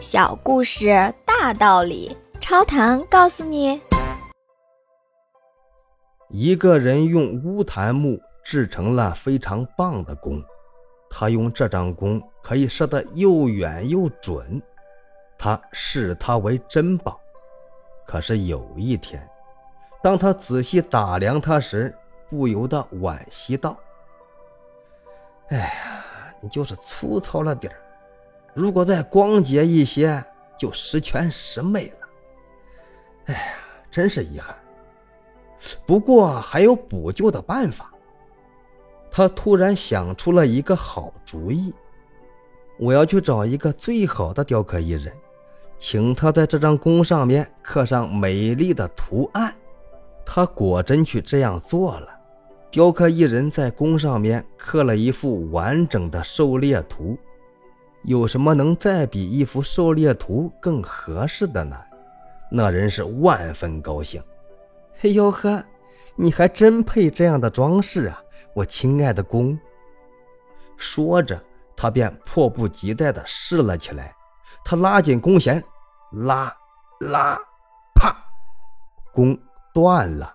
小故事大道理，超谈告诉你：一个人用乌檀木制成了非常棒的弓，他用这张弓可以射得又远又准，他视它为珍宝。可是有一天，当他仔细打量它时，不由得惋惜道：“哎呀，你就是粗糙了点儿。”如果再光洁一些，就十全十美了。哎呀，真是遗憾。不过还有补救的办法。他突然想出了一个好主意。我要去找一个最好的雕刻艺人，请他在这张弓上面刻上美丽的图案。他果真去这样做了。雕刻艺人在弓上面刻了一幅完整的狩猎图。有什么能再比一幅狩猎图更合适的呢？那人是万分高兴。哎呦呵，你还真配这样的装饰啊，我亲爱的公。说着，他便迫不及待地试了起来。他拉紧弓弦，拉，拉，啪，弓断了。